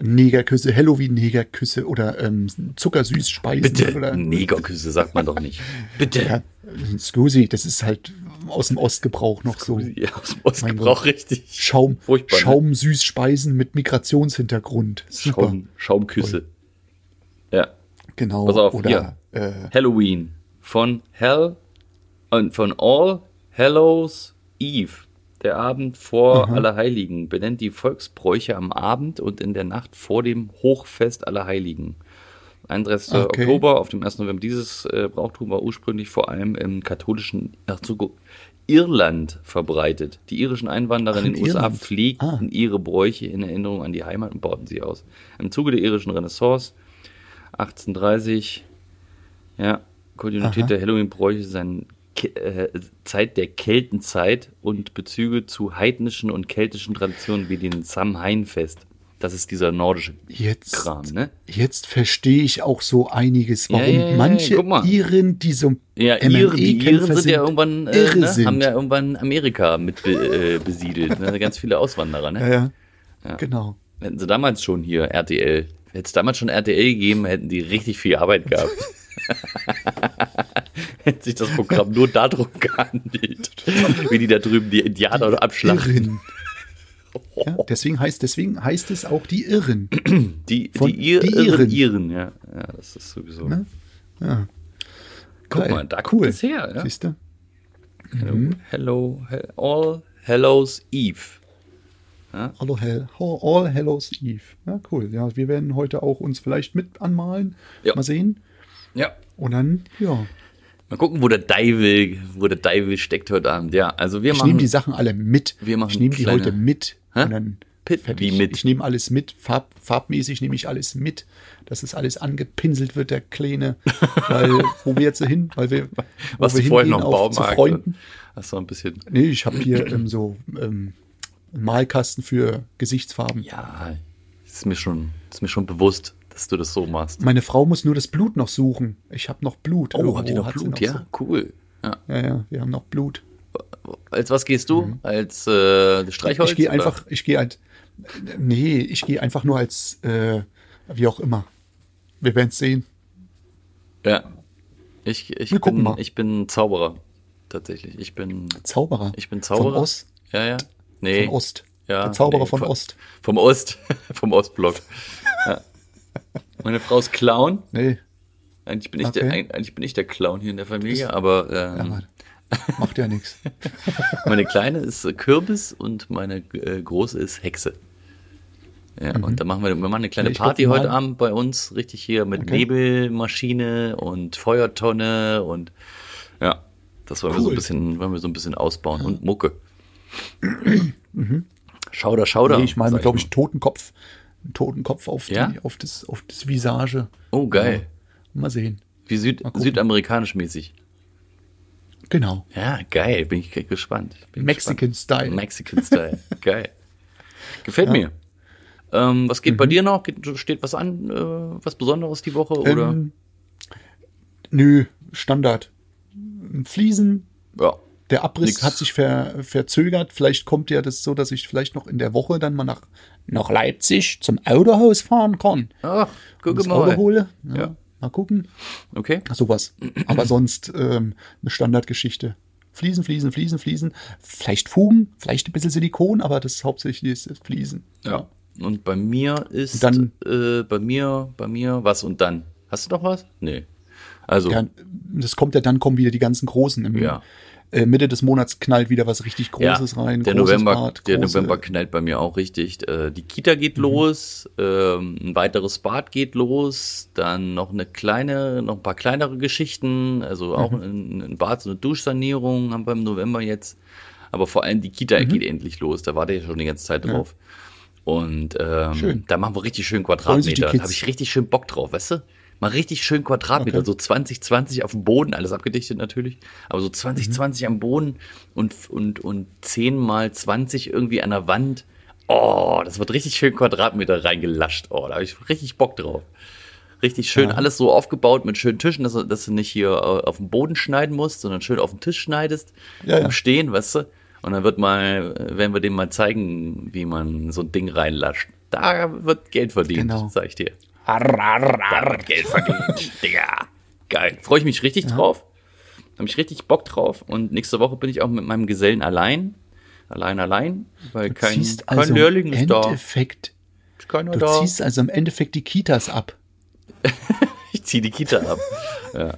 S2: Negerküsse, Halloween-Negerküsse oder ähm, Zuckersüßspeisen
S3: Bitte,
S2: oder.
S3: Negerküsse sagt man doch nicht. Bitte.
S2: Ja, Scusi, das ist halt aus dem Ostgebrauch noch so.
S3: Ja, aus dem Ostgebrauch richtig.
S2: Schaum,
S3: Furchtbar, ne?
S2: Schaumsüßspeisen mit Migrationshintergrund. Super.
S3: Schaum, Schaumküsse. Ja.
S2: Genau.
S3: Pass auf,
S2: oder äh,
S3: Halloween von Hell und von All Hallows Eve. Der Abend vor Allerheiligen benennt die Volksbräuche am Abend und in der Nacht vor dem Hochfest Allerheiligen. 31.
S2: Okay.
S3: Oktober, auf dem 1. November. Dieses äh, Brauchtum war ursprünglich vor allem im katholischen so, Irland verbreitet. Die irischen Einwanderer
S2: Ach,
S3: in den USA pflegten ihre Bräuche in Erinnerung an die Heimat und bauten sie aus. Im Zuge der irischen Renaissance 1830, ja, Kontinuität
S2: Aha.
S3: der Halloween-Bräuche sein äh, Zeit der Keltenzeit und Bezüge zu heidnischen und keltischen Traditionen wie dem Samhain-Fest. Das ist dieser nordische
S2: Jetzt,
S3: Kram, ne?
S2: jetzt verstehe ich auch so einiges, warum
S3: Ja, ja, ja,
S2: manche. Iren, die so
S3: Ja, Iren, die Iren
S2: MMA-Kämpfer
S3: sind ja irgendwann, äh, ne,
S2: sind.
S3: haben ja irgendwann Amerika mit be äh, besiedelt, ne? ganz viele Auswanderer, ne?
S2: ja, ja. Genau.
S3: Hätten sie damals schon hier RTL, hätte es damals schon RTL gegeben, hätten die richtig viel Arbeit gehabt. wenn sich das Programm nur darum handelt, wie die da drüben die Indianer abschlachten.
S2: Irren. Ja, deswegen, heißt, deswegen heißt es auch die Irren.
S3: Die,
S2: Von-
S3: die, Ir
S2: die.
S3: Iren.
S2: Iren,
S3: ja. ja, das ist sowieso.
S2: Ne? Ja.
S3: Guck
S2: Geil.
S3: mal, da kommt es her. Ja?
S2: Siehst du?
S3: Hello, hello, he- all Hellos Eve.
S2: Hallo Hell, All Hallows Eve. Ja, cool. Ja, wir werden heute auch uns vielleicht mit anmalen.
S3: Ja.
S2: Mal sehen.
S3: Ja.
S2: Und dann, ja.
S3: Mal gucken, wo der Devil, wo der Devil steckt heute Abend. Ja, also wir
S2: Ich
S3: machen.
S2: nehme die Sachen alle mit.
S3: Wir machen
S2: ich nehme die
S3: kleine-
S2: heute mit.
S3: Hä?
S2: Und dann
S3: Pit-
S2: fertig.
S3: wie mit?
S2: Ich nehme alles mit. Farb, farbmäßig nehme ich alles mit. Dass es alles angepinselt wird, der Kleine. Weil, wo wir jetzt hin? Weil wir,
S3: was
S2: wir
S3: vorhin noch
S2: auch zu
S3: Baumarkt.
S2: Freunden.
S3: Hast du ein bisschen.
S2: Nee, ich habe hier ähm, so ähm, einen Malkasten für Gesichtsfarben.
S3: Ja, ist mir schon, ist mir schon bewusst, dass du das so machst.
S2: Meine Frau muss nur das Blut noch suchen. Ich habe noch Blut.
S3: Oh,
S2: Irgendwo
S3: habt ihr noch
S2: hat
S3: Blut?
S2: noch
S3: ja, cool. Ja.
S2: So. Ja, ja, wir haben noch Blut.
S3: Als was gehst du? Als äh, Streichholz?
S2: Mhm. ich gehe einfach, ich gehe halt, nee, ich gehe einfach nur als, äh, wie auch immer. Wir werden es sehen.
S3: Ja. Ich, ich,
S2: Wir
S3: bin,
S2: mal.
S3: ich bin Zauberer. Tatsächlich. Ich bin,
S2: Zauberer.
S3: ich bin Zauberer.
S2: Von Ost.
S3: Ja, ja. Nee.
S2: Von Ost.
S3: Ja,
S2: Der Zauberer
S3: nee,
S2: von
S3: von-
S2: Ost.
S3: Vom Ost. vom Ostblock. Meine Frau ist Clown.
S2: Nee,
S3: Eigentlich bin ich,
S2: Okay.
S3: der, eigentlich bin ich der Clown hier in der Familie, aber ähm,
S2: ja, macht ja nichts.
S3: meine Kleine ist äh, Kürbis und meine äh, Große ist Hexe. Ja, und da machen wir, wir machen eine kleine
S2: Mhm. Ich
S3: Party heute Abend bei uns, richtig hier mit
S2: Okay.
S3: Nebelmaschine und Feuertonne und ja, das wollen wir so ein
S2: Cool.
S3: bisschen, wollen wir so ein bisschen ausbauen und Mucke. Schauder, Schauder.
S2: Mhm. Nee, ich meine, glaube ich, Totenkopf. Einen Totenkopf auf,
S3: Ja?
S2: die, auf, das, auf das Visage.
S3: Oh, geil.
S2: Mal sehen.
S3: Wie Süd, südamerikanisch mäßig.
S2: Genau.
S3: Ja, geil, bin ich gespannt. Bin
S2: Mexican Style.
S3: Mexican Style. Geil. Gefällt mir. Ähm, was geht bei
S2: Mhm.
S3: dir noch? Steht was an? Äh, was Besonderes die Woche? Oder?
S2: Ähm, nö, Standard. Fliesen,
S3: ja.
S2: Der Abriss
S3: Nix.
S2: hat sich ver, verzögert. Vielleicht kommt ja das so, dass ich vielleicht noch in der Woche dann mal nach, nach Leipzig zum Autohaus fahren kann.
S3: Ach, guck mal.
S2: Auto hole. Ja,
S3: Ja.
S2: Mal gucken.
S3: Okay.
S2: Sowas. Aber sonst ähm, eine Standardgeschichte. Fliesen, Fliesen, Fliesen, Fliesen. Vielleicht Fugen, vielleicht ein bisschen Silikon, aber das hauptsächlich ist Fliesen.
S3: Ja. Und bei mir ist
S2: Dann-
S3: äh, bei mir, bei mir, was und dann? Hast du noch was? Nee. Also,
S2: Ja, das kommt ja, dann kommen wieder die ganzen Großen. Im,
S3: Ja.
S2: Äh, Mitte des Monats knallt wieder was richtig
S3: ja,
S2: Großes rein.
S3: der November,
S2: Bad,
S3: der November knallt bei mir auch richtig. Äh, die Kita geht
S2: Mhm.
S3: los, ähm, ein weiteres Bad geht los, dann noch eine kleine, noch ein paar kleinere Geschichten, also auch
S2: Mhm.
S3: ein, ein Bad, so eine Duschsanierung haben wir im November jetzt. Aber vor allem die Kita
S2: Mhm.
S3: geht endlich los. Da warte ich schon die ganze Zeit drauf. Und ähm,
S2: Schön.
S3: da machen wir richtig schön Quadratmeter. Da habe ich richtig schön Bock drauf, weißt du? Mal richtig schön Quadratmeter,
S2: Okay.
S3: so 20, 20 auf dem Boden, alles abgedichtet natürlich, aber so 20,
S2: Mhm.
S3: 20 am Boden und, und, und 10 mal 20 irgendwie an der Wand. Oh, das wird richtig schön Quadratmeter reingelascht. Oh, da habe ich richtig Bock drauf. Richtig schön,
S2: Ja.
S3: alles so aufgebaut mit schönen Tischen, dass, du- dass du nicht hier äh, auf dem Boden schneiden musst, sondern schön auf dem Tisch schneidest,
S2: Ja, ja.
S3: im Stehen, weißt du? Und dann wird mal, äh, werden wir dem mal zeigen, wie man so ein Ding reinlascht. Da wird Geld verdient,
S2: Genau.
S3: sag ich dir. Da wird Geld verdient, Digga. Geil. Freue ich mich richtig drauf. Habe ich richtig Bock drauf. Und nächste Woche bin ich auch mit meinem Gesellen allein. Allein, allein. Weil kein,
S2: ziehst
S3: kein
S2: also
S3: Lehrling
S2: im
S3: ist da.
S2: Endeffekt,
S3: keiner
S2: du
S3: da.
S2: ziehst also im Endeffekt die Kitas ab.
S3: Ich ziehe die Kita ab. ja.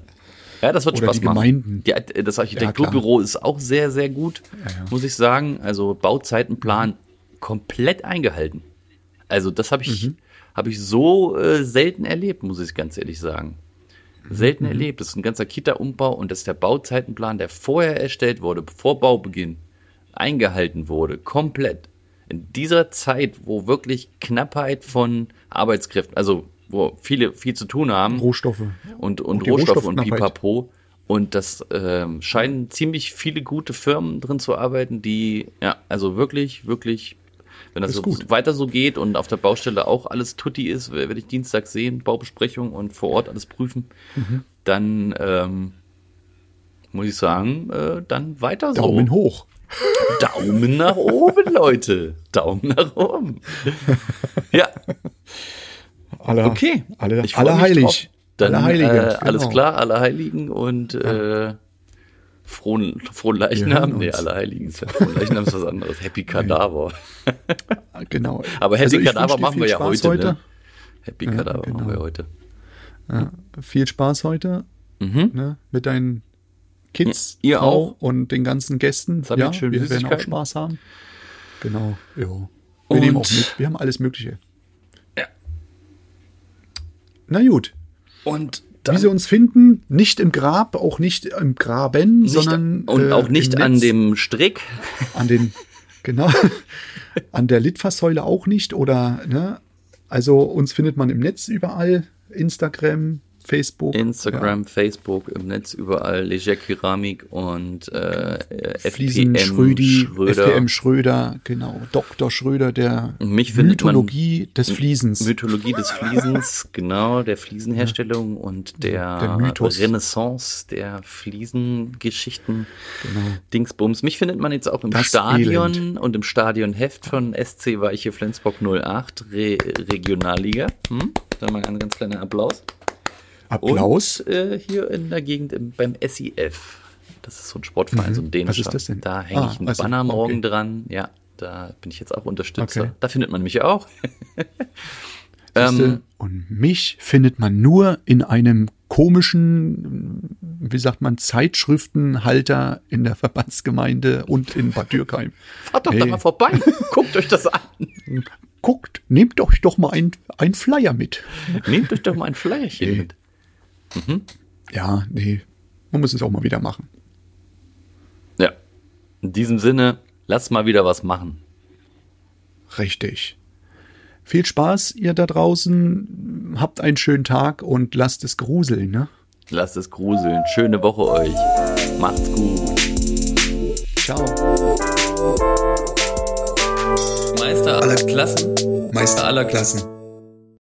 S3: ja, das wird
S2: Oder
S3: Spaß
S2: die
S3: machen.
S2: Gemeinden.
S3: Die, das Architekturbüro ist auch sehr, sehr gut, muss ich sagen. Also Bauzeitenplan komplett eingehalten. Also das habe ich, habe ich so äh, selten erlebt, muss ich ganz ehrlich sagen. Selten erlebt. Das ist ein ganzer Kita-Umbau und dass der Bauzeitenplan, der vorher erstellt wurde, vor Baubeginn, eingehalten wurde, komplett. In dieser Zeit, wo wirklich Knappheit von Arbeitskräften, also wo viele viel zu tun haben,
S2: Rohstoffe.
S3: und, und Rohstoffe und. Pipapo. Und das ähm, scheinen ziemlich viele gute Firmen drin zu arbeiten, die, ja, also wirklich, wirklich, wenn das
S2: Ist
S3: so
S2: gut.
S3: weiter so geht und auf der Baustelle auch alles tutti ist, werde ich Dienstag sehen, Baubesprechung und vor Ort alles prüfen,
S2: Mhm.
S3: dann ähm, muss ich sagen, äh, dann weiter so.
S2: Daumen hoch.
S3: Daumen nach oben, Leute. Daumen nach oben. Ja,
S2: Alle,
S3: okay.
S2: Alle,
S3: Ich
S2: alle heilig.
S3: drauf. Dann
S2: Allerheiligen,
S3: äh, alles
S2: genau.
S3: klar, Allerheiligen und äh, frohen, frohen Leichnam.
S2: hören
S3: Nee. Allerheiligen ist ja frohen Leichnam ist was anderes. Happy Kadaver.
S2: Genau.
S3: Aber Happy
S2: Also ich
S3: Kadaver machen wir ja
S2: Spaß
S3: heute, ne? Happy Kadaver
S2: genau.
S3: machen wir heute.
S2: Ja, viel Spaß heute
S3: Mhm.
S2: ne, mit deinen Kids,
S3: Ihr
S2: Frau
S3: auch.
S2: und den ganzen Gästen.
S3: Sammelt
S2: Ja,
S3: schön
S2: wir werden auch. Spaß haben. Genau, ja. Wir
S3: Und-
S2: nehmen auch mit. Wir haben alles Mögliche.
S3: Ja.
S2: Na gut.
S3: Und
S2: Wie
S3: dann
S2: sie uns finden, nicht im Grab, auch nicht im Graben,
S3: nicht,
S2: sondern
S3: und
S2: äh,
S3: auch nicht an
S2: Netz,
S3: dem Strick.
S2: an den genau an der Litfaßsäule auch nicht oder ne? Also uns findet man im Netz überall, Instagram, Facebook,
S3: Instagram, Facebook, im Netz überall Leger Keramik und äh,
S2: ja, Fliesen
S3: FPM
S2: Schrödi,
S3: Schröder.
S2: FPM Schröder, genau, Dr. Schröder der
S3: Mich
S2: Mythologie des Fliesens.
S3: Mythologie des Fliesens, genau, der Fliesenherstellung und der,
S2: Der.
S3: Renaissance der Fliesengeschichten.
S2: Genau.
S3: Dingsbums. Mich findet man jetzt auch im
S2: Das
S3: Stadion
S2: Elend.
S3: und im Stadionheft von SC Weiche Flensburg 08 Re Regionalliga. Hm? Da mal ein ganz kleiner Applaus.
S2: Applaus.
S3: Und äh, hier in der Gegend im, beim SIF. Das ist so ein Sportverein, so ein dänischer.
S2: Mhm. ist das denn?
S3: Da hänge
S2: Ah,
S3: ich einen
S2: also,
S3: Banner morgen
S2: okay.
S3: dran. Ja, da bin ich jetzt auch Unterstützer.
S2: Okay.
S3: Da findet man mich auch. Ähm,
S2: und mich findet man nur in einem komischen, wie sagt man, Zeitschriftenhalter in der Verbandsgemeinde und in Bad Dürkheim.
S3: fahrt doch da
S2: Hey.
S3: mal vorbei. Guckt euch das an.
S2: Guckt, nehmt euch doch mal ein, ein Flyer mit.
S3: Nehmt euch doch mal ein Flyerchen
S2: Nee.
S3: mit.
S2: Ja, nee, man muss es auch mal wieder machen.
S3: Ja. In diesem Sinne, lass mal wieder was machen.
S2: Richtig. Viel Spaß, ihr da draußen. Habt einen schönen Tag und lasst es gruseln, ne?
S3: Lasst es gruseln. Schöne Woche euch. Macht's gut.
S2: Ciao.
S3: Meister aller Klassen.
S2: Meister aller Klassen.